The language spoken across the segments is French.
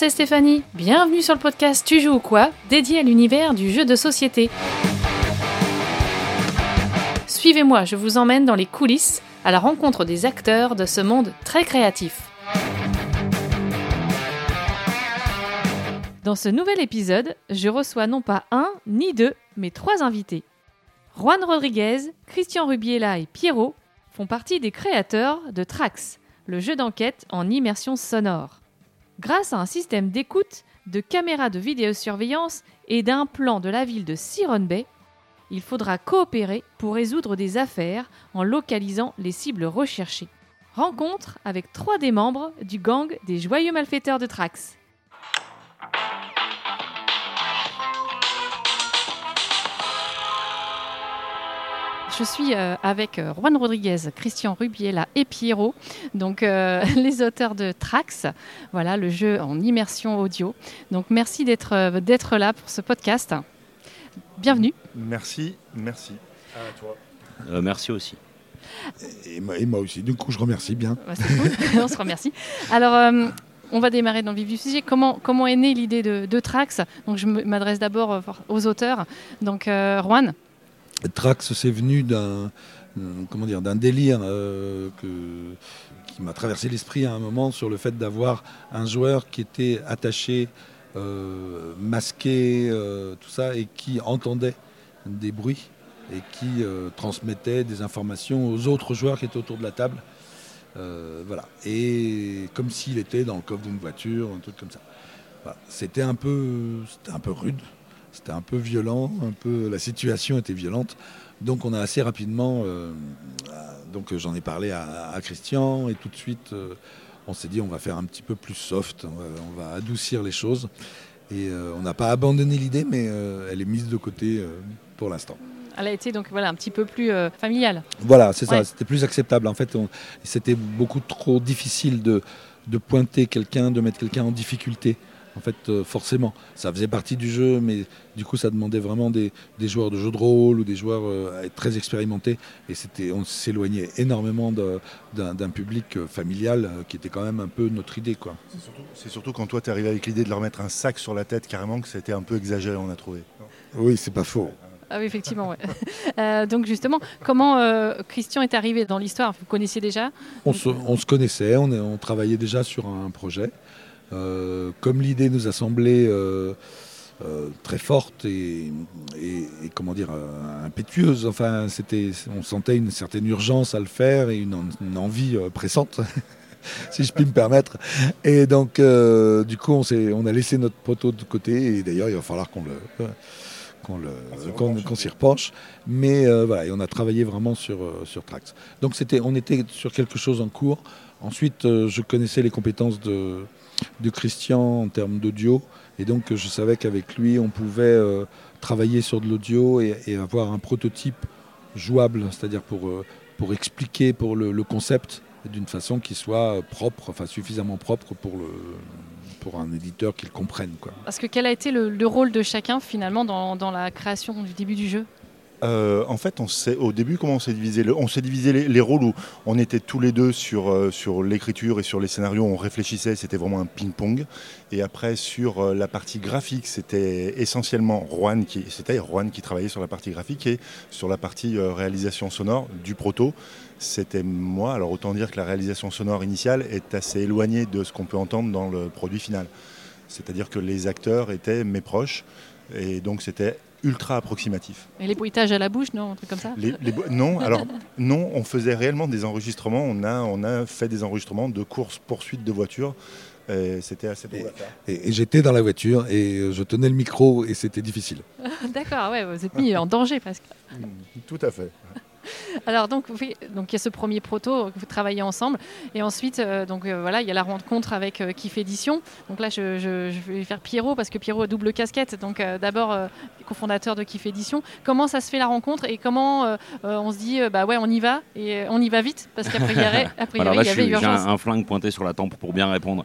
c'est Stéphanie. Bienvenue sur le podcast Tu joues ou quoi dédié à l'univers du jeu de société. Suivez-moi, je vous emmène dans les coulisses à la rencontre des acteurs de ce monde très créatif. Dans ce nouvel épisode, je reçois non pas un ni deux, mais trois invités. Juan Rodriguez, Christian Rubiela et Pierrot font partie des créateurs de Trax, le jeu d'enquête en immersion sonore. Grâce à un système d'écoute, de caméras de vidéosurveillance et d'un plan de la ville de Siron Bay, il faudra coopérer pour résoudre des affaires en localisant les cibles recherchées. Rencontre avec trois des membres du gang des joyeux malfaiteurs de Trax. Je suis euh, avec euh, Juan Rodriguez, Christian Rubiela et Pierrot, donc euh, les auteurs de Trax, voilà le jeu en immersion audio. Donc merci d'être d'être là pour ce podcast. Bienvenue. Merci, merci. À toi. merci aussi. Et moi, aussi. Du coup, je remercie bien. On se remercie. Alors. on va démarrer dans le vif du sujet. Comment, comment est née l'idée de, de, Trax? Donc, je m'adresse d'abord aux auteurs. Donc, Juan, Trax, c'est venu d'un comment dire d'un délire euh, qui m'a traversé l'esprit à un moment sur le fait d'avoir un joueur qui était attaché, euh, masqué, euh, tout ça, et qui entendait des bruits et qui transmettait des informations aux autres joueurs qui étaient autour de la table. voilà. Et comme s'il était dans le coffre d'une voiture, un truc comme ça. C'était un un peu rude. C'était un peu violent, un peu, la situation était violente. Donc on a assez rapidement, euh, donc j'en ai parlé à, Christian et tout de suite euh, on s'est dit on va faire un petit peu plus soft, on va, adoucir les choses. Et euh, on n'a pas abandonné l'idée, mais elle est mise de côté pour l'instant. Elle a été donc voilà un petit peu plus familiale. Voilà, c'est ça, c'était plus acceptable. En fait, c'était beaucoup trop difficile de, de pointer quelqu'un, de mettre quelqu'un en difficulté en fait, euh, forcément. Ça faisait partie du jeu, mais du coup, ça demandait vraiment des, joueurs de jeu de rôle ou des joueurs euh, très expérimentés. Et c'était, on s'éloignait énormément d'un public euh, familial qui était quand même un peu notre idée. Quoi. C'est, surtout, quand toi, tu es arrivé avec l'idée de leur mettre un sac sur la tête, carrément, que c'était un peu exagéré, on a trouvé. Oui, c'est pas faux. Ah oui, effectivement. donc justement, comment Christian est arrivé dans l'histoire? Vous connaissiez déjà? On se, connaissait, on, on, travaillait déjà sur un projet. Euh, comme l'idée nous a semblé euh, euh, très forte et, comment dire impétueuse. Enfin, c'était, on sentait une certaine urgence à le faire et une, envie pressante. si je puis me permettre. Et donc, du coup, on, on, a laissé notre poteau de côté. Et d'ailleurs, il va falloir qu'on le, qu'on, s'y repenche. Mais voilà, et on a travaillé vraiment sur, sur Trax. Donc, c'était, on était sur quelque chose en cours. Ensuite, je connaissais les compétences de, de Christian en termes d'audio. Et donc je savais qu'avec lui, on pouvait euh, travailler sur de l'audio et, avoir un prototype jouable, c'est-à-dire pour, euh, expliquer pour le, concept d'une façon qui soit propre, enfin suffisamment propre pour, un éditeur qui le comprenne. Quoi. Parce que quel a été le, rôle de chacun finalement dans la création du début du jeu? Euh, en fait, on au début, comment on s'est divisé On s'est divisé les, rôles où on était tous les deux sur, euh, sur l'écriture et sur les scénarios, on réfléchissait, c'était vraiment un ping-pong. Et après, sur euh, la partie graphique, c'était essentiellement Juan qui, Juan qui travaillait sur la partie graphique et sur la partie réalisation sonore du proto. C'était moi. Alors autant dire que la réalisation sonore initiale est assez éloignée de ce qu'on peut entendre dans le produit final. C'est-à-dire que les acteurs étaient mes proches. Et donc c'était ultra approximatif. Et les bruitages à la bouche, non Un truc comme ça Non, alors non, on faisait réellement des enregistrements. On a, on a fait des enregistrements de courses-poursuites de voitures. C'était assez beau Et, et j'étais dans la voiture et je tenais le micro et c'était difficile. D'accord, ouais, vous êtes mis en danger presque. Tout à fait. Alors donc, donc il y a ce premier proto, vous travaillez ensemble, et ensuite euh, donc euh, voilà, il y a la rencontre avec euh, Kif Édition. Donc là, je, vais faire Pierrot parce que Pierrot a double casquette. Donc d'abord cofondateur de Kif Édition. Comment ça se fait la rencontre et comment on se dit bah ouais, on y va et on y va vite parce qu'après il y avait urgence. J'ai un flingue pointé sur la tempe pour bien répondre.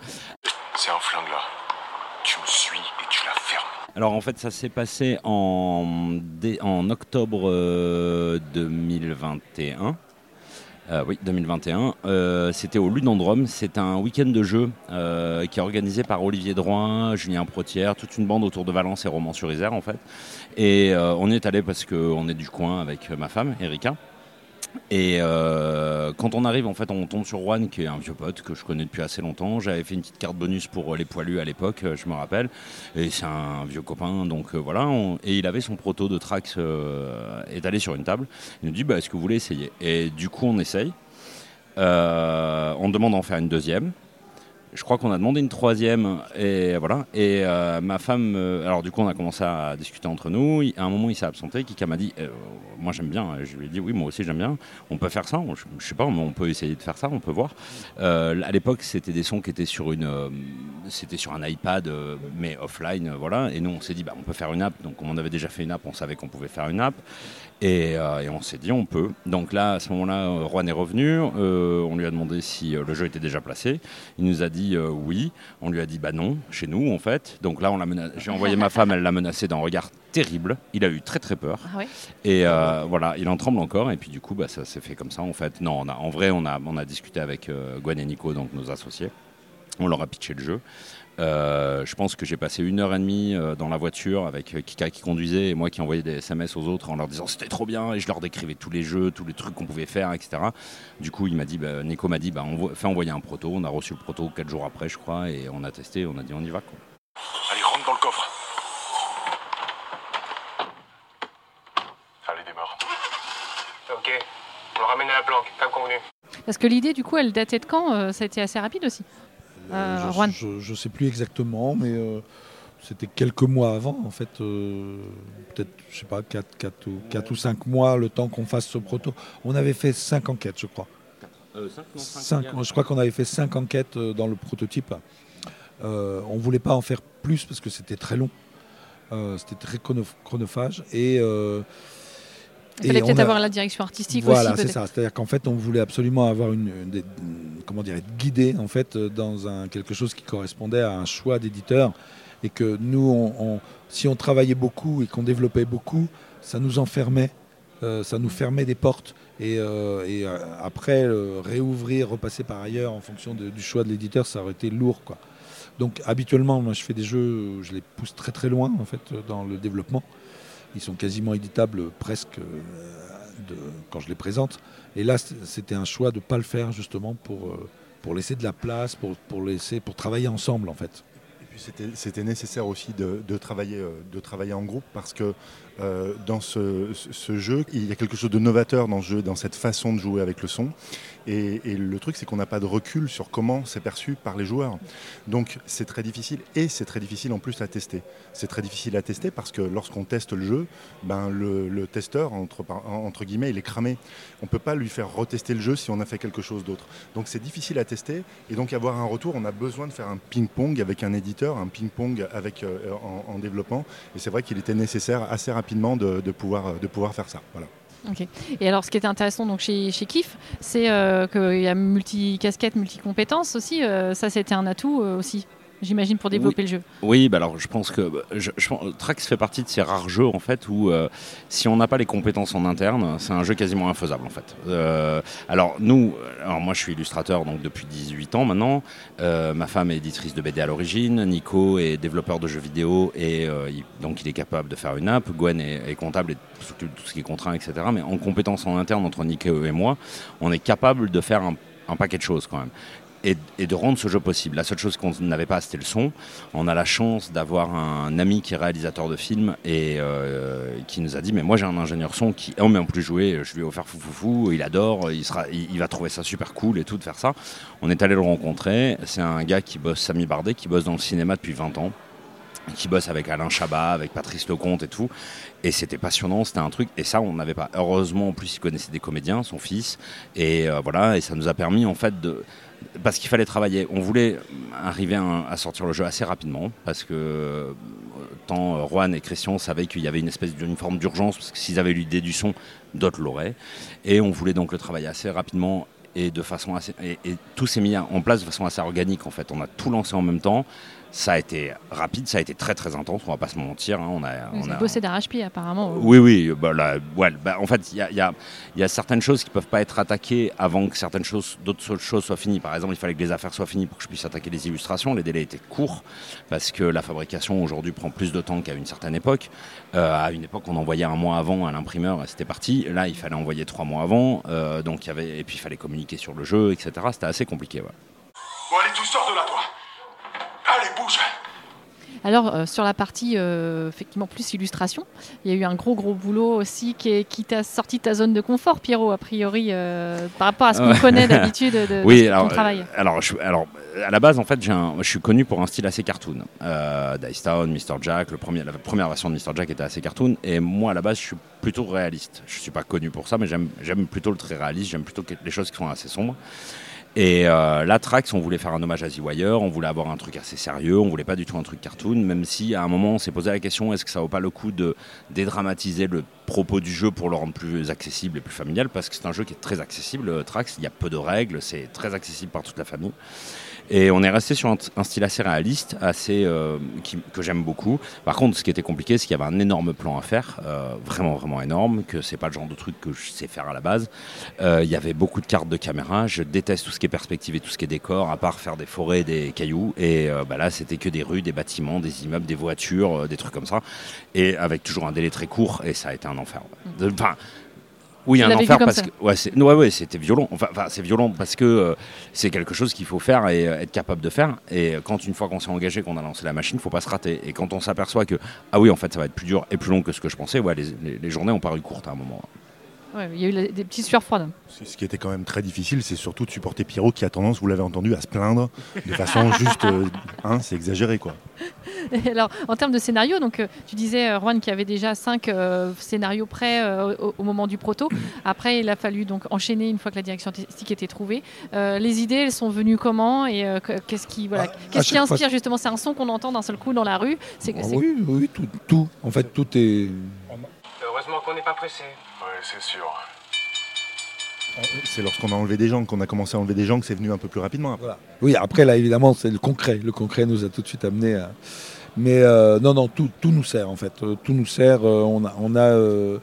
C'est un flingue là. Tu me suis et tu la fermes. Alors en fait, ça s'est passé en, octobre 2021. Euh, oui, 2021. Euh, C'était au Ludendrome. C'est un week-end de jeu euh, qui est organisé par Olivier Droin, Julien Protière, toute une bande autour de Valence et Romans-sur-Isère en fait. Et euh, on y est allé parce qu'on est du coin avec ma femme, Erika. Et euh, quand on arrive, en fait, on tombe sur Juan, qui est un vieux pote que je connais depuis assez longtemps. J'avais fait une petite carte bonus pour les poilus à l'époque, euh, je me rappelle. Et c'est un vieux copain, donc euh, voilà. et il avait son proto de Trax euh, étalé sur une table. Il nous dit, bah, est-ce que vous voulez essayer? Et du coup, on essaye. Euh, on demande d'en faire une deuxième. Je crois qu'on a demandé une troisième et voilà. Et euh, ma femme, euh, alors du coup, on a commencé à discuter entre nous. À un moment, il s'est absenté. Kika m'a dit, euh, moi j'aime bien. Je lui ai dit, oui, moi aussi j'aime bien. On peut faire ça. Je, je sais pas, mais on peut essayer de faire ça. On peut voir. À l'époque, c'était des sons qui étaient sur une, c'était sur un iPad, mais offline, voilà. Et nous, on s'est dit, bah, on peut faire une app. Donc, comme on avait déjà fait une app, on savait qu'on pouvait faire une app. Et, euh, et on s'est dit, on peut. Donc là, à ce moment-là, euh, Juan est revenu. Euh, on lui a demandé si le jeu était déjà placé. Il nous a dit oui. On lui a dit bah non, chez nous en fait. Donc là, on l'a mena- j'ai envoyé ma femme, elle l'a menacé d'un regard terrible. Il a eu très très peur. Ah Et voilà, il en tremble encore. Et puis du coup, bah, ça s'est fait comme ça en fait. Non, on a, en vrai, on a, on a discuté avec Gwen et Nico, donc nos associés. On leur a pitché le jeu. Euh, je pense que j'ai passé une heure et demie euh, dans la voiture avec euh, Kika qui conduisait et moi qui envoyais des SMS aux autres en leur disant c'était trop bien et je leur décrivais tous les jeux, tous les trucs qu'on pouvait faire, etc. Du coup, il m'a dit, bah, Nico m'a dit, bah, on fais envoyer un proto. On a reçu le proto quatre jours après, je crois, et on a testé. On a dit, on y va. Quoi. Allez, rentre dans le coffre. Allez, démarre. Ok, on le ramène à la planque, comme convenu. Parce que l'idée, du coup, elle datait de quand Ça a été assez rapide aussi? Euh, je, Juan. je, je sais plus exactement, mais euh, c'était quelques mois avant, en fait. euh, Peut-être, je sais pas, 4, 4, ou, 4 ou 5 mois, le temps qu'on fasse ce proto. On avait fait 5 enquêtes, je crois. Cinq, je crois qu'on avait fait 5 enquêtes euh, dans le prototype. Euh, on voulait pas en faire plus parce que c'était très long. Euh, c'était très chrono- chronophage. Et, euh, Il fallait peut-être a- avoir la direction artistique voilà, aussi. c'est peut-être. ça. C'est-à-dire qu'en fait, on voulait absolument avoir une, une des- comment dire, être guidé en fait euh, dans quelque chose qui correspondait à un choix d'éditeur et que nous, si on travaillait beaucoup et qu'on développait beaucoup, ça nous enfermait, euh, ça nous fermait des portes. Et, euh, après, réouvrir, repasser par ailleurs en fonction du choix de l'éditeur, ça aurait été lourd, quoi. Donc habituellement, moi, je fais des jeux, je les pousse très très loin en fait dans le développement. Ils sont quasiment éditables presque quand je les présente. Et là, c'était un choix de ne pas le faire justement pour, euh, pour laisser de la place, pour, pour, laisser, pour travailler ensemble en fait. Et puis c'était- nécessaire aussi de travailler, euh, de travailler en groupe parce que euh, dans ce, jeu, il y a quelque chose de novateur dans ce jeu, dans cette façon de jouer avec le son. Et, le truc, c'est qu'on n'a pas de recul sur comment c'est perçu par les joueurs. Donc c'est très difficile et c'est très difficile en plus à tester. C'est très difficile à tester parce que lorsqu'on teste le jeu, ben le, testeur, entre guillemets, il est cramé. On ne peut pas lui faire retester le jeu si on a fait quelque chose d'autre. Donc c'est difficile à tester et donc avoir un retour, on a besoin de faire un ping-pong avec un éditeur, un ping-pong avec, euh, en, en développement. Et c'est vrai qu'il était nécessaire assez rapidement de, de pouvoir, de pouvoir faire ça. Et alors, ce qui était intéressant donc chez, chez Kif, c'est euh, qu'il y a multi-casquettes, multi-compétences aussi. euh, ça, c'était un atout euh, aussi, j'imagine, pour développer le jeu. Oui, bah alors je pense que bah, je, Trax fait partie de ces rares jeux en fait où euh, si on n'a pas les compétences en interne, c'est un jeu quasiment infaisable en fait. Euh, alors nous, alors moi je suis illustrateur donc depuis 18 ans maintenant. Euh, ma femme est éditrice de BD à l'origine. Nico est développeur de jeux vidéo et donc il est capable de faire une app. Gwen est, comptable et tout ce qui est contraint, etc. Mais en compétences en interne entre Nico et moi, on est capable de faire un paquet de choses quand même. Et, de rendre ce jeu possible. La seule chose qu'on n'avait pas, c'était le son. On a la chance d'avoir un ami qui est réalisateur de films et euh, qui nous a dit mais moi j'ai un ingénieur son qui oh mais en plus jouer je lui ai offert fou fou fou il adore il sera il va trouver ça super cool et tout de faire ça on est allé le rencontrer c'est un gars qui bosse Samy Bardet qui bosse dans le cinéma depuis 20 ans qui bosse avec Alain Chabat, avec Patrice Lecomte et tout. Et c'était passionnant, c'était un truc. Et ça, on n'avait pas. Heureusement, en plus, il connaissait des comédiens, son fils. Et euh, voilà, et ça nous a permis, en fait, de. Parce qu'il fallait travailler. On voulait arriver à, sortir le jeu assez rapidement, parce que euh, tant euh, Juan et Christian savaient qu'il y avait une espèce d'une forme d'urgence, parce que s'ils avaient l'idée du son, d'autres l'auraient. Et on voulait donc le travailler assez rapidement et de façon assez, et, et tout s'est mis en place de façon assez organique en fait. On a tout lancé en même temps. Ça a été rapide, ça a été très très intense. On va pas se mentir. hein. On a, Vous on a- bossé d'arrache-pied apparemment. oui, oui. Bah, là, ouais, bah, en fait, il y a, y a- y a certaines choses qui peuvent pas être attaquées avant que certaines choses, d'autres choses soient finies. Par exemple, il fallait que les affaires soient finies pour que je puisse attaquer les illustrations. Les délais étaient courts parce que la fabrication aujourd'hui prend plus de temps qu'à une certaine époque. Euh, à une époque, on envoyait un mois avant à l'imprimeur et c'était parti. Là, il fallait envoyer trois mois avant. Euh, donc, y avait, et puis il fallait communiquer sur le jeu, etc. C'était assez compliqué. ouais. Bon, allez, tous sors de là. Alors euh, sur la partie euh, effectivement plus illustration, il y a eu un gros gros boulot aussi qui, est- qui t'a sorti de ta zone de confort, Pierrot, a priori, euh, par rapport à ce qu'on connaît d'habitude de, de Oui, ton alors, travail. euh, alors, je, alors, à la base, en fait, j'ai un- je suis connu pour un style assez cartoon. Dice Town, Mr. Jack, le premier, la première version de Mr. Jack était assez cartoon. Et moi, à la base, je suis plutôt réaliste. Je suis pas connu pour ça, mais j'aime plutôt le très réaliste. J'aime plutôt les choses qui sont assez sombres. Et euh, là, Trax, on voulait faire un hommage à The on voulait avoir un truc assez sérieux, on voulait pas du tout un truc cartoon, même si à un moment on s'est posé la question est-ce que ça vaut pas le coup de dédramatiser le propos du jeu pour le rendre plus accessible et plus familial Parce que c'est un jeu qui est très accessible, euh, Trax, il y a peu de règles, c'est très accessible par toute la famille. Et on est resté sur un, style assez réaliste, assez euh, que j'aime beaucoup. Par contre, ce qui était compliqué, c'est qu'il y avait un énorme plan à faire, euh, vraiment vraiment énorme, que c'est pas le genre de truc que je sais faire à la base. Il y avait beaucoup de cartes de caméra. Je déteste tout ce qui est perspective et tout ce qui est décor, à part faire des forêts, des cailloux. Et bah là, c'était que des rues, des bâtiments, des immeubles, des voitures, des trucs comme ça. Et avec toujours un délai très court. Et ça a été un enfer. ouais. De- Enfin. Oui, un enfer parce ça que ouais, c'est- ouais, ouais, c'était violent. Enfin, c'est violent parce que euh, c'est quelque chose qu'il faut faire et euh, être capable de faire. Et quand une fois qu'on s'est engagé, qu'on a lancé la machine, faut pas se rater. Et quand on s'aperçoit que ah oui, en fait, ça va être plus dur et plus long que ce que je pensais, ouais, les, les- les journées ont paru courtes à un moment. Ouais, il y a eu la- des petites sueurs froides. Ce qui était quand même très difficile, c'est surtout de supporter Pierrot qui a tendance, vous l'avez entendu, à se plaindre de façon juste. euh, hein, c'est exagéré quoi. Et alors, en termes de scénario, donc euh, tu disais, euh, Juan, qu'il y avait déjà cinq euh, scénarios prêts euh, au, au moment du proto. Après, il a fallu donc enchaîner une fois que la direction artistique était trouvée. Euh, les idées, elles sont venues comment et euh, que- qu'est-ce qui, voilà, Ah, qu'est-ce qui fois- inspire justement C'est un son qu'on entend d'un seul coup dans la rue. C'est Ah c'est- oui, oui, tout, tout. En fait, tout est. Heureusement qu'on n'est pas pressé. C'est sûr. C'est lorsqu'on a enlevé des gens, qu'on a commencé à enlever des gens, que c'est venu un peu plus rapidement. après. Voilà. Oui, après, là, évidemment, c'est le concret. Le concret nous a tout de suite amené à. Mais euh, non, non, tout, tout nous sert, en fait. Euh, Tout nous sert. euh, on a. On a euh,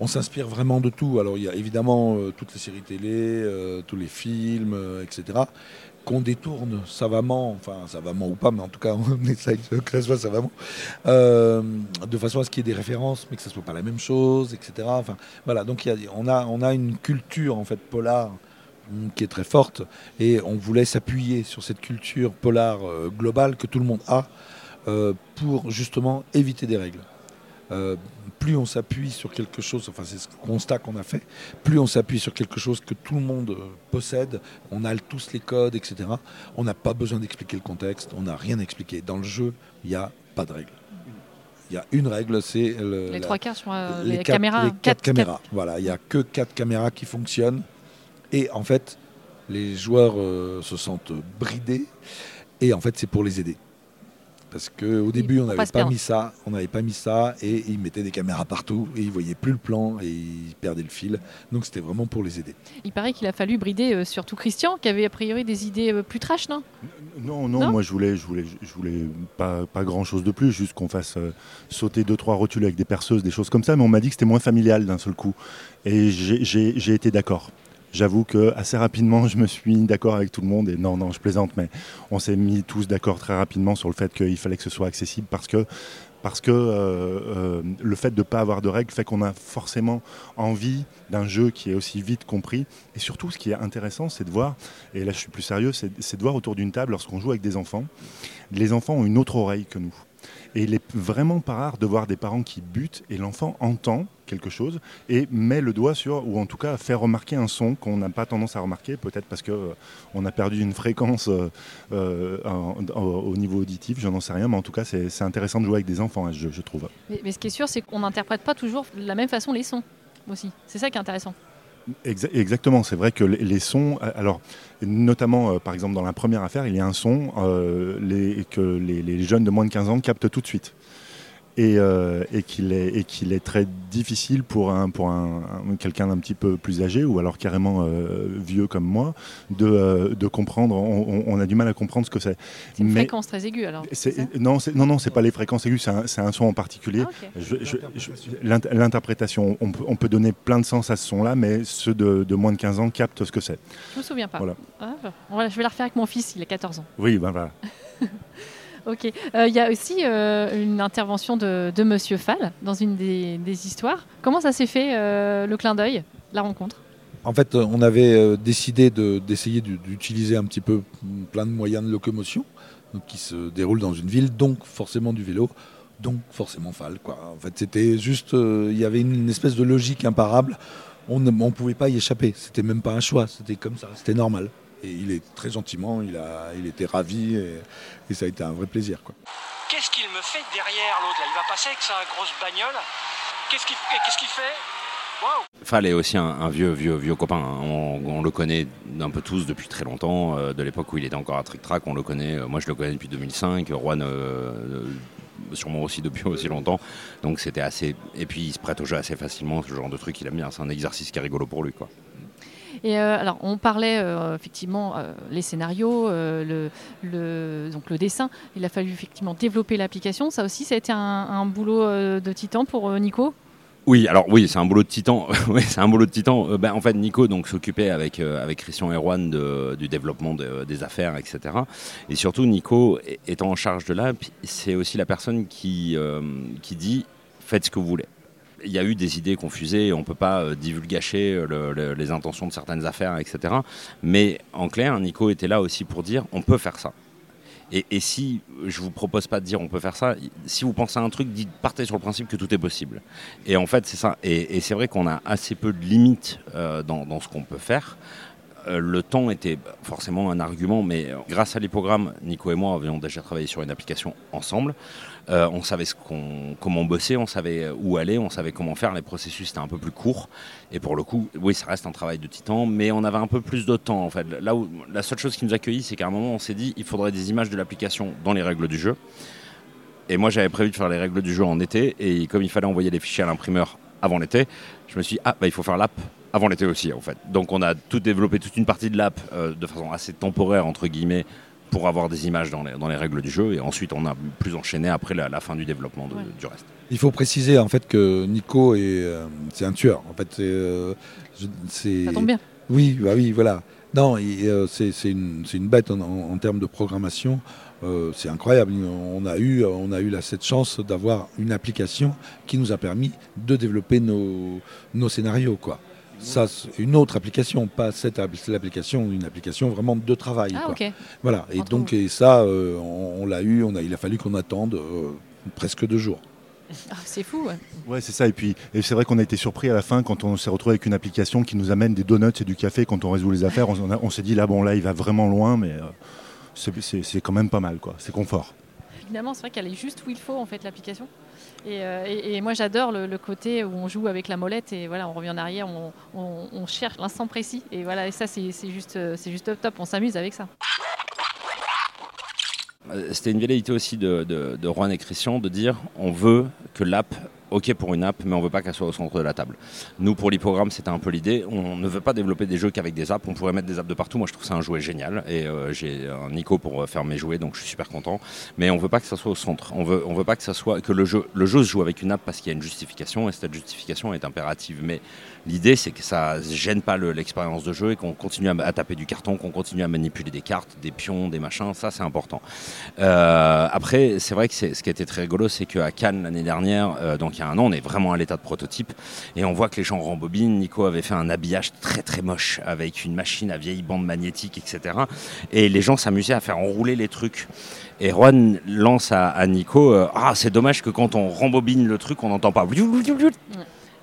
on s'inspire vraiment de tout. Alors, il y a évidemment euh, toutes les séries télé, euh, tous les films, euh, etc., qu'on détourne savamment, enfin, savamment ou pas, mais en tout cas, on essaye que ça soit savamment, euh, de façon à ce qu'il y ait des références, mais que ça soit pas la même chose, etc. Enfin, voilà, donc on, a, on a une culture, en fait, polar mm, qui est très forte et on voulait s'appuyer sur cette culture polar euh, globale que tout le monde a euh, pour justement éviter des règles. Euh, plus on s'appuie sur quelque chose, enfin c'est ce constat qu'on a fait, plus on s'appuie sur quelque chose que tout le monde euh, possède, on a tous les codes, etc. On n'a pas besoin d'expliquer le contexte, on n'a rien à expliquer. Dans le jeu, il n'y a pas de règle. Il y a une règle, c'est le- les la- trois quarts sur euh, les, quatre- caméras. les quatre quatre- caméras. Voilà, il n'y a que quatre caméras qui fonctionnent. Et en fait, les joueurs euh, se sentent bridés. Et en fait, c'est pour les aider. Parce qu'au début, on pas n'avait pas, mis ça, on n'avait pas mis ça, et ils mettaient des caméras partout, et ils voyaient plus le plan, et ils perdaient le fil. Donc c'était vraiment pour les aider. Il paraît qu'il a fallu brider euh, surtout Christian, qui avait a priori des idées euh, plus trash, non? Non, non, Non? moi je voulais, je voulais, je voulais pas, pas grand chose de plus, juste qu'on fasse euh, sauter deux trois rotules avec des perceuses, des choses comme ça. Mais on m'a dit que c'était moins familial d'un seul coup, et j'ai été d'accord. J'avoue que assez rapidement, je me suis mis d'accord avec tout le monde. Et non, non, je plaisante, mais on s'est mis tous d'accord très rapidement sur le fait qu'il fallait que ce soit accessible parce que euh, euh, le fait de ne pas avoir de règles fait qu'on a forcément envie d'un jeu qui est aussi vite compris. Et surtout, ce qui est intéressant, c'est de voir, et là je suis plus sérieux, c'est de voir autour d'une table, lorsqu'on joue avec des enfants, les enfants ont une autre oreille que nous. Et il est vraiment pas rare de voir des parents qui butent et l'enfant entend quelque chose et met le doigt sur, ou en tout cas fait remarquer un son qu'on n'a pas tendance à remarquer, peut-être parce que euh, a perdu une fréquence euh, euh, au niveau auditif, j'en sais rien, mais en tout cas c'est intéressant de jouer avec des enfants, ce jeu, je trouve. mais ce qui est sûr, c'est qu'on n'interprète pas toujours de la même façon les sons aussi. C'est ça qui est intéressant. Exa- exactement, c'est vrai que les, sons, alors notamment euh, par exemple dans la première affaire, il y a un son euh, que les, les jeunes de moins de 15 ans captent tout de suite. Et, euh, et qu'il est, très difficile pour, un, pour un, un- quelqu'un d'un petit peu plus âgé ou alors carrément euh, vieux comme moi de, euh, de comprendre. On, a du mal à comprendre ce que c'est. C'est une Mais fréquence très aiguë alors. non, non, non, c'est pas les fréquences aiguës, c'est un, son en particulier. Ah, L'interprétation, on peut, on peut donner plein de sens à ce son-là, mais ceux de, de moins de 15 ans captent ce que c'est. Je me souviens pas. Voilà. Ah, voilà, je vais la refaire avec mon fils, il a 14 ans. Oui, ben voilà. Ok. Euh, Il y a aussi euh, une intervention de, de Monsieur Fall dans une des, histoires. Comment ça s'est fait euh, le clin d'œil, la rencontre? En fait, euh, on avait euh, décidé de- d'essayer du- d'utiliser un petit peu mm, plein de moyens de locomotion qui se déroulent dans une ville, donc forcément du vélo, donc forcément Fall. En fait, c'était juste, euh, il y avait une espèce de logique imparable. On ne pouvait pas y échapper. C'était même pas un choix. C'était comme ça. C'était normal. Et il est très gentiment, il, a, il était ravi et, et ça a été un vrai plaisir. Quoi. Qu'est-ce qu'il me fait derrière l'autre là? Il va passer avec sa grosse bagnole? Qu'est-ce qu'il qu'est-ce qu'il fait? Waouh Fall est aussi un, un vieux, vieux, vieux copain. hein. On, on le connaît un peu tous depuis très longtemps. euh, de l'époque où il était encore à Trick Track, on le connaît. euh, moi, je le connais depuis 2005. Juan, euh, euh, sûrement aussi depuis aussi longtemps. Donc, c'était assez. Et puis, il se prête au jeu assez facilement. Ce genre de truc, il aime bien. C'est un exercice qui est rigolo pour lui, quoi. Et euh, alors, on parlait euh, effectivement euh, les scénarios, le, donc le dessin. Il a fallu effectivement développer l'application. Ça aussi, ça a été un, boulot de titan pour Nico? Oui, alors oui, c'est un boulot de titan. c'est un boulot de titan. Ben, en fait, Nico donc s'occupait avec avec Christian Erwan du développement de- des affaires, etc. Et surtout, Nico étant en charge de l'app, c'est aussi la personne qui qui dit faites ce que vous voulez. Il y a eu des idées confusées, on ne peut pas euh, euh, le- le- les intentions de certaines affaires, etc. Mais en clair, Nico était là aussi pour dire on peut faire ça. Et, si je vous propose pas de dire on peut faire ça, si vous pensez à un truc, dites, partez sur le principe que tout est possible. Et en fait, c'est ça. Et, c'est vrai qu'on a assez peu de limites euh, dans, ce qu'on peut faire. Euh, le temps était forcément un argument, mais grâce à l'hypogramme, Nico et moi avions déjà travaillé sur une application ensemble. Euh, on savait ce comment bosser, on savait où aller, on savait comment faire. Les processus étaient un peu plus courts. Et pour le coup, oui, ça reste un travail de titan, mais on avait un peu plus de temps en fait. Là où la seule chose qui nous a accueillis, c'est qu'à un moment, on s'est dit, il faudrait des images de l'application dans les règles du jeu. Et moi, j'avais prévu de faire les règles du jeu en été, et comme il fallait envoyer les fichiers à l'imprimeur avant l'été, je me suis dit, ah, bah, il faut faire l'app avant l'été aussi, en fait. Donc, on a tout développé, toute une partie de l'app euh, de façon assez temporaire, entre guillemets, pour avoir des images dans les, dans les règles du jeu, et ensuite, on a plus enchaîné après la, la fin du développement de- Ouais. du reste. Il faut préciser en fait que Nico est, euh, c'est un tueur. En fait, c'est, euh, c'est- Ça tombe bien. Oui, bah oui, voilà. Non, euh, c'est une, bête en, en- en termes de programmation. Euh, c'est incroyable. On a eu, on a eu la, cette chance d'avoir une application qui nous a permis de développer nos, nos scénarios, quoi. Ça, c'est une autre application, pas cette app- cette application, une application vraiment de travail. Ah, quoi. Voilà. Et Entre donc, vous. et ça, euh, on, on l'a eu. On a, il a fallu qu'on attende euh, presque deux jours. Ah, c'est fou. ouais. Ouais, c'est ça. Et puis, et c'est vrai qu'on a été surpris à la fin quand on s'est retrouvé avec une application qui nous amène des donuts et du café quand on résout les affaires. On, on s'est dit là, bon, là, il va vraiment loin, mais euh, c'est- c'est c'est quand même pas mal, quoi. C'est confort. Finalement, c'est vrai qu'elle est juste où il faut en fait l'application. Et, euh, et- moi, j'adore le, côté où on joue avec la molette et voilà, on revient en arrière, on, cherche l'instant précis. Et voilà, et ça, c'est juste, euh, c'est juste top, top. On s'amuse avec ça. Euh, C'était une velléité aussi de, de, de Juan et Christian de dire on veut que l'app, ok pour une app, mais on veut pas qu'elle soit au centre de la table. Nous, pour l'hypogramme, c'était un peu l'idée. On ne veut pas développer des jeux qu'avec des apps. On pourrait mettre des apps de partout. Moi, je trouve ça un jouet génial. Et euh, j'ai un Nico pour euh, faire mes jouets, donc je suis super content. Mais on veut pas que ça soit au centre. On veut, veut pas que ça soit que le jeu, le jeu se joue avec une app parce qu'il y a une justification et cette justification est impérative. Mais l'idée, c'est que ça gêne pas le- l'expérience de jeu et qu'on continue à, taper du carton, qu'on continue à manipuler des cartes, des pions, des machins. Ça, c'est important. Euh, après, c'est vrai que ce qui été très rigolo, c'est qu'à Cannes l'année dernière, donc an, on est vraiment à l'état de prototype et on voit que les gens rembobinent. Nico avait fait un habillage très très moche avec une machine à vieille bande magnétique, etc. Et les gens s'amusaient à faire enrouler les trucs. Et Juan lance à, Nico euh, Ah, c'est dommage que quand on rembobine le truc, on n'entend pas.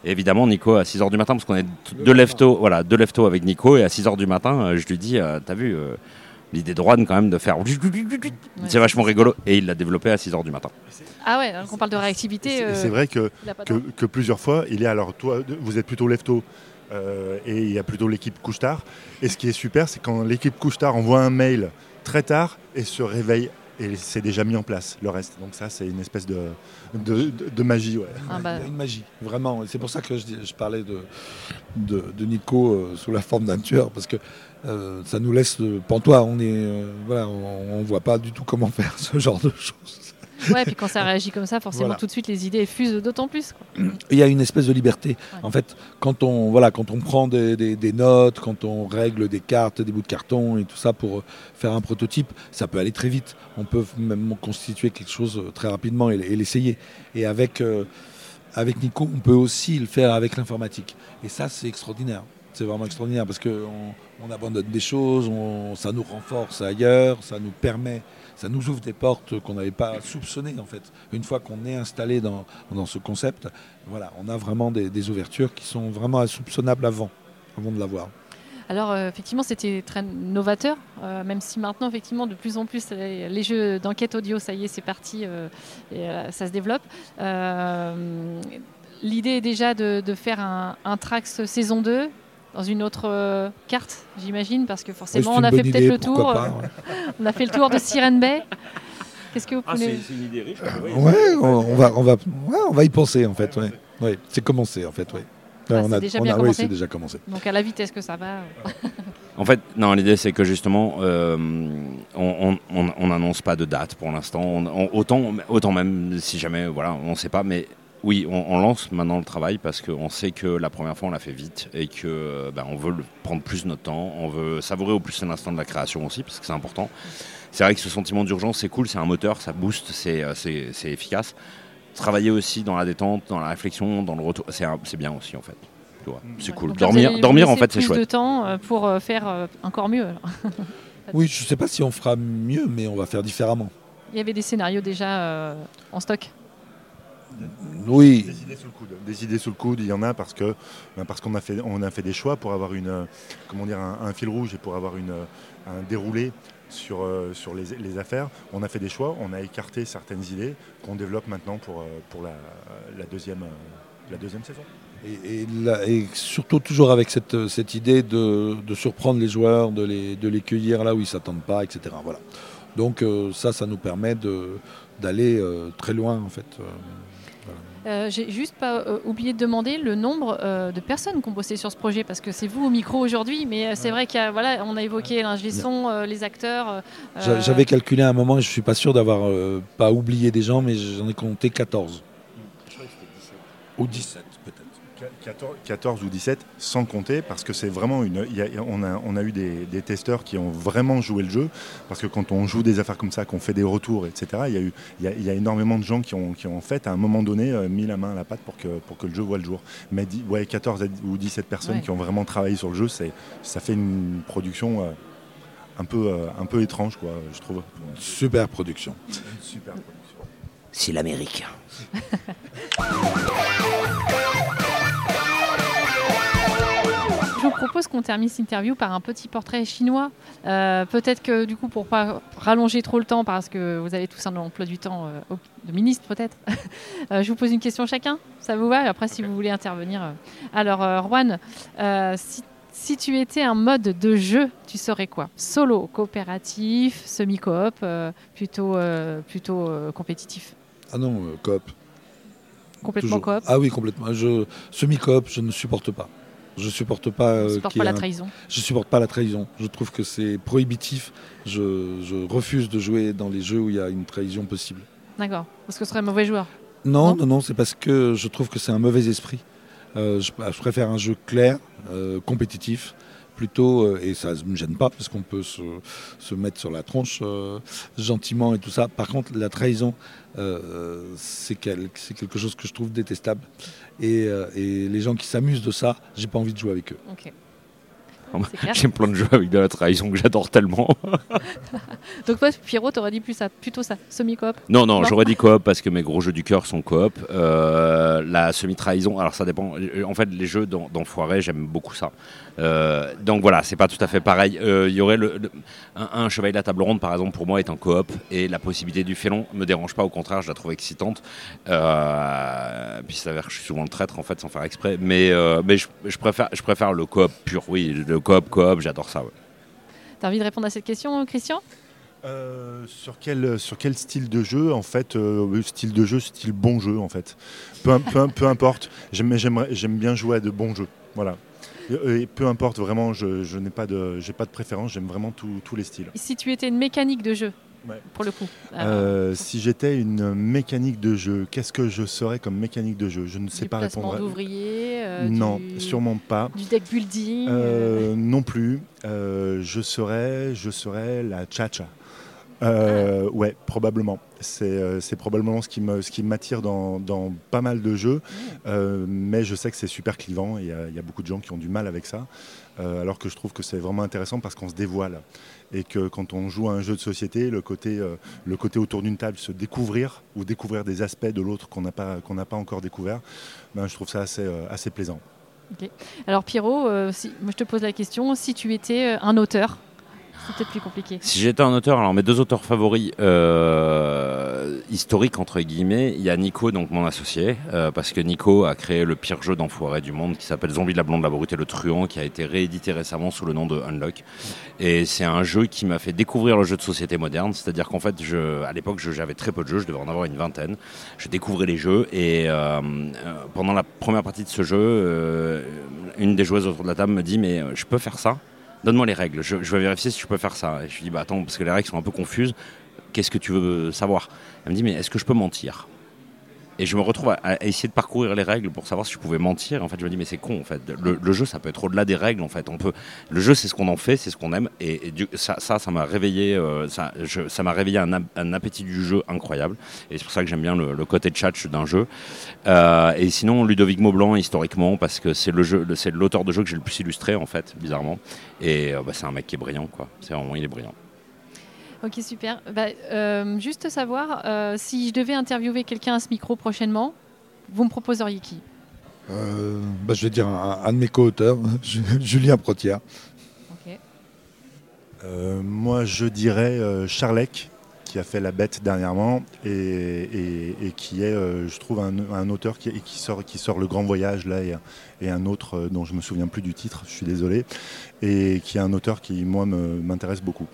Évidemment, Nico, à 6h du matin, parce qu'on est deux leftos, voilà, deux leftos avec Nico, et à 6h du matin, euh, je lui dis euh, T'as vu l'idée de Juan quand même de faire. C'est vachement rigolo. Et il l'a développé à 6h du matin. Ah ouais, donc on parle de réactivité. C'est euh, c'est vrai que, que, plusieurs fois, il est alors, toi, vous êtes plutôt lefto. euh, et il y a plutôt l'équipe couche-tard. Et ce qui est super, c'est quand l'équipe couche-tard envoie un mail très tard et se réveille et c'est déjà mis en place le reste. Donc ça, c'est une espèce de, de, de- de magie. Ouais. Ah bah, Il y a une magie, vraiment. Et c'est pour ça que je, parlais de, de, de Nico euh, sous la forme d'un tueur, parce que euh, ça nous laisse pantois. On est, euh, voilà, on, on voit pas du tout comment faire ce genre de choses. ouais, puis quand ça réagit comme ça, forcément, Voilà. tout de suite, les idées fusent d'autant plus. quoi. Il y a une espèce de liberté. Ouais. En fait, quand on, voilà, quand on prend des, des- des notes, quand on règle des cartes, des bouts de carton et tout ça pour euh, faire un prototype, ça peut aller très vite. On peut même constituer quelque chose euh, très rapidement et, et l'essayer. Et avec, euh, avec Nico, on peut aussi le faire avec l'informatique. Et ça, c'est extraordinaire. C'est vraiment extraordinaire parce qu'on on abandonne des choses, on- ça nous renforce ailleurs, ça nous permet, ça nous ouvre des portes qu'on n'avait pas soupçonnées en fait. Une fois qu'on est installé dans, dans ce concept, voilà, on a vraiment des, ouvertures qui sont vraiment insoupçonnables avant, avant de l'avoir. Alors, euh, effectivement, c'était très novateur, euh, même si maintenant, effectivement, de plus en plus, les, jeux d'enquête audio, ça y est, c'est parti, euh, et, ça se développe. L'idée est déjà de, de faire un, un Trax saison 2 dans une autre euh, carte, j'imagine, parce que forcément, on a fait peut-être le tour. pas, euh, ouais. On a fait le tour de Siren Bay. Qu'est-ce que vous Ah, pouvez... c'est c'est une idée riche. Ouais, on, on va, on va, ouais, on va y penser en fait. Ouais, ouais. c'est commencé en fait. Ouais. Ah, on c'est a, déjà on a- oui, commencé déjà commencé. Donc, à la vitesse que ça va. euh, En fait, non, l'idée c'est que justement, euh, on on- on- on n'annonce pas de date pour l'instant. On- on- autant, autant même si jamais, voilà, on ne sait pas, mais oui, on, on lance maintenant le travail parce qu'on sait que la première fois on l'a fait vite et que euh, ben, on veut prendre plus notre temps, on veut savourer au plus l'instant de la création aussi parce que c'est important. C'est vrai que ce sentiment d'urgence c'est cool, c'est un moteur, ça booste, c'est euh, c'est- c'est efficace. Travailler aussi dans la détente, dans la réflexion, dans le retour, c'est un- c'est bien aussi en fait. Vois, C'est ouais. cool. Donc dormir, dormir en fait c'est plus chouette. de temps euh, pour faire encore mieux. alors. Oui, je sais pas si on fera mieux, mais on va faire différemment. Il y avait des scénarios déjà euh, en stock. Oui, Des idées sous le coude. Des idées sous le coude, il y en a parce que ben, parce qu'on a fait on a fait des choix pour avoir une comment dire un, un fil rouge et pour avoir une un déroulé sur euh, sur les, les affaires. On a fait des choix, on a écarté certaines idées qu'on développe maintenant pour euh, pour la, la deuxième euh, la deuxième saison. et, et là- et surtout toujours avec cette, cette idée de, de surprendre les joueurs, de les, de les cueillir là où ils s'attendent pas, etc. Voilà. Donc ça, ça nous permet d'aller très loin en fait. Euh, J'ai juste pas euh, oublié de demander le nombre euh, de personnes qui ont bossé sur ce projet parce que c'est vous au micro aujourd'hui, mais euh, c'est vrai qu'il y a, voilà, on a évoqué l'ingé son, euh, les acteurs. euh, J'a- euh, J'avais calculé à un moment, et je suis pas sûr d'avoir euh, pas oublié des gens, mais j'en ai compté 14. Ou 17 peut-être. 14, 14 ou 17 sans compter parce que c'est vraiment une y a- on, a, on a eu des, des testeurs qui ont vraiment joué le jeu parce que quand on joue des affaires comme ça qu'on fait des retours etc il y a eu il y a, il y a énormément de gens qui ont, qui ont en fait à un moment donné euh, mis la main à la pâte pour que, pour que le jeu voit le jour mais ouais, 14 à- ou 17 personnes Ouais. qui ont vraiment travaillé sur le jeu c'est ça fait une production euh, un peu euh, un peu étrange quoi je trouve Super production. Super production C'est l'Amérique. Je vous propose qu'on termine cette interview par un petit portrait chinois. Euh, peut-être que du coup, pour pas rallonger trop le temps, parce que vous avez tous un emploi du temps euh, de ministre peut-être, euh, je vous pose une question chacun. Ça vous va? Et Après, si vous voulez intervenir. Alors, Juan, si, si tu étais un mode de jeu, tu serais quoi? Solo, coopératif, semi-coop, plutôt, plutôt compétitif? Ah non, coop. Complètement Toujours. coop Ah oui, complètement. Je, semi-coop, je ne supporte pas. Je supporte pas. euh, supporte pas la un- trahison. Je supporte pas la trahison. Je trouve que c'est prohibitif. Je, je refuse de jouer dans les jeux où il y a une trahison possible. D'accord. Parce que ce serait un mauvais joueur. Non, Non non, non, c'est parce que je trouve que c'est un mauvais esprit. Euh, je, je préfère un jeu clair, euh, compétitif, plutôt, euh, et ça ne me gêne pas, parce qu'on peut se, se mettre sur la tronche euh, gentiment et tout ça. Par contre, la trahison, euh, c'est quel- quelque chose que je trouve détestable. Et, et les gens qui s'amusent de ça, j'ai pas envie de jouer avec eux. Ah bah, C'est clair. J'ai plein de jeux avec de la trahison que j'adore tellement. Donc toi, Pierrot, t'aurais dit plus ça, plutôt ça, semi-coop. Non, non, Non. j'aurais dit coop parce que mes gros jeux du cœur sont coop. Euh, la semi-trahison, alors ça dépend. Euh, En fait, les jeux d'en- d'enfoirés, j'aime beaucoup ça. Euh, donc voilà, c'est pas tout à fait pareil. Euh, Il y aurait le, le- un, un chevalier de la table ronde, par exemple, pour moi, est un coop. Et la possibilité du félon me dérange pas, au contraire, je la trouve excitante. Euh, puis ça s'avère que je suis souvent le traître, en fait, sans faire exprès. Mais, mais je, je préfère, je préfère le coop pur, oui. Le coop, coop, j'adore ça. ouais. T'as envie de répondre à cette question, Christian? Euh, sur, quel, sur quel style de jeu En fait, euh, style de jeu, style bon jeu, en fait? Peu, peu, peu importe. J'aime bien jouer à de bons jeux. Voilà. Et, et peu importe, vraiment, je, je n'ai pas de, j'ai pas de préférence. J'aime vraiment tous- tous les styles. Si tu étais une mécanique de jeu, Ouais. pour le coup. Euh, si j'étais une mécanique de jeu, qu'est-ce que je serais comme mécanique de jeu? Je ne sais du pas répondre. d'ouvriers, euh, non, du- sûrement pas. Du deck building. euh, Euh, non plus. Euh, je serais, je serais la cha-cha. Euh. Ouais, probablement. C'est euh, probablement ce qui m'attire dans, dans pas mal de jeux. Euh, mais je sais que c'est super clivant. Il y, y a beaucoup de gens qui ont du mal avec ça. Euh, alors que je trouve que c'est vraiment intéressant parce qu'on se dévoile. Et que quand on joue à un jeu de société, le côté, le côté autour d'une table, se découvrir ou découvrir des aspects de l'autre qu'on n'a pas, qu'on pas encore découvert, ben, je trouve ça assez, assez plaisant. Alors Pierrot, je te pose la question, si tu étais un auteur, c'est peut-être plus compliqué. Si j'étais un auteur, alors mes deux auteurs favoris euh, historiques entre guillemets, il y a Nico, donc mon associé, euh, parce que Nico a créé le pire jeu d'enfoiré du monde qui s'appelle Zombie la blonde, la brute et le truand, qui a été réédité récemment sous le nom de Unlock. Et c'est un jeu qui m'a fait découvrir le jeu de société moderne, c'est-à-dire qu'en fait, à l'époque, j'avais très peu de jeux, je devais en avoir une vingtaine. Je découvrais les jeux et euh, pendant la première partie de ce jeu, une des joueuses autour de la table me dit mais je peux faire ça? Donne-moi les règles, je, vais vérifier si je peux faire ça. Et je lui dis, bah attends, parce que les règles sont un peu confuses, qu'est-ce que tu veux savoir? Elle me dit, mais est-ce que je peux mentir? Et je me retrouve à, essayer de parcourir les règles pour savoir si je pouvais mentir. En fait, je me dis, mais c'est con, en fait. Le, jeu, ça peut être au-delà des règles, en fait. On peut, le jeu, c'est ce qu'on en fait, c'est ce qu'on aime. Et, ça, ça, m'a réveillé, euh, ça, m'a réveillé un, un appétit du jeu incroyable. Et c'est pour ça que j'aime bien le, le côté tchatch d'un jeu. Euh, et sinon, Ludovic Maublanc, historiquement, parce que c'est le jeu, c'est l'auteur de jeu que j'ai le plus illustré, en fait, bizarrement. Et euh, bah, c'est un mec qui est brillant, quoi. C'est vraiment, il est brillant. Ok, super. Bah, euh, juste savoir, euh, si je devais interviewer quelqu'un à ce micro prochainement, vous me proposeriez qui? Euh, bah, je vais dire un, un de mes co-auteurs, Julien Protière. Ok. Euh, moi, je dirais euh, Charlec, qui a fait La Bête dernièrement, et, et- et qui est, euh, je trouve, un, un auteur qui, qui sort, qui sort Le Grand Voyage, là, et, et un autre euh, dont je me souviens plus du titre, je suis désolé, et qui est un auteur qui, moi, me- m'intéresse beaucoup.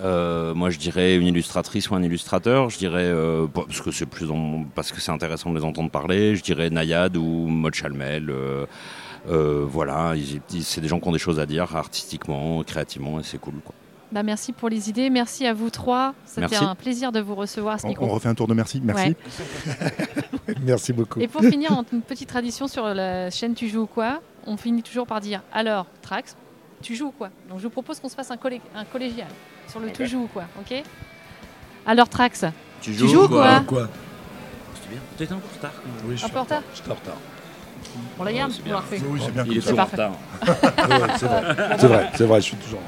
Euh, moi, je dirais une illustratrice ou un illustrateur. Je dirais euh, bah, parce que c'est plus en- parce que c'est intéressant de les entendre parler. Je dirais Nayad ou Maud Chalmel. euh, euh, voilà, c'est des gens qui ont des choses à dire artistiquement, créativement, et c'est cool. Quoi. Bah, merci pour les idées, merci à vous trois. C'était un plaisir de vous recevoir ce On, refait un tour de merci, merci. Ouais. Merci beaucoup. Et pour finir, une petite tradition sur la chaîne Tu joues ou quoi, on finit toujours par dire alors, Trax, tu joues ou quoi Donc je vous propose qu'on se fasse un, collé- un collégial sur le tu joues ou quoi, ok? Alors, Trax, Tu joues ou quoi Quoi? T'es un peu en retard. Oui, je Un peu en retard J'étais en retard. on la garde bien. la refait. Oui, c'est bien Il est toujours en parfait. retard. Ouais, c'est vrai, c'est vrai, c'est vrai, je suis toujours.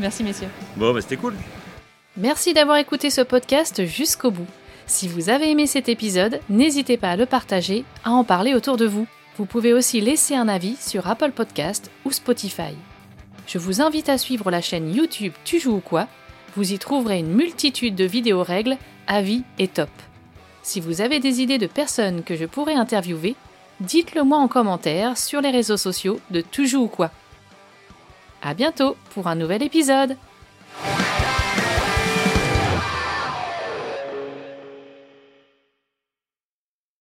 Merci, messieurs. Bon, bah, c'était cool. Merci d'avoir écouté ce podcast jusqu'au bout. Si vous avez aimé cet épisode, n'hésitez pas à le partager, à en parler autour de vous. Vous pouvez aussi laisser un avis sur Apple Podcast ou Spotify. Je vous invite à suivre la chaîne YouTube Tu joues ou quoi. Vous y trouverez une multitude de vidéos règles, avis et top. Si vous avez des idées de personnes que je pourrais interviewer, dites-le moi en commentaire sur les réseaux sociaux de Tu joues ou quoi. À bientôt pour un nouvel épisode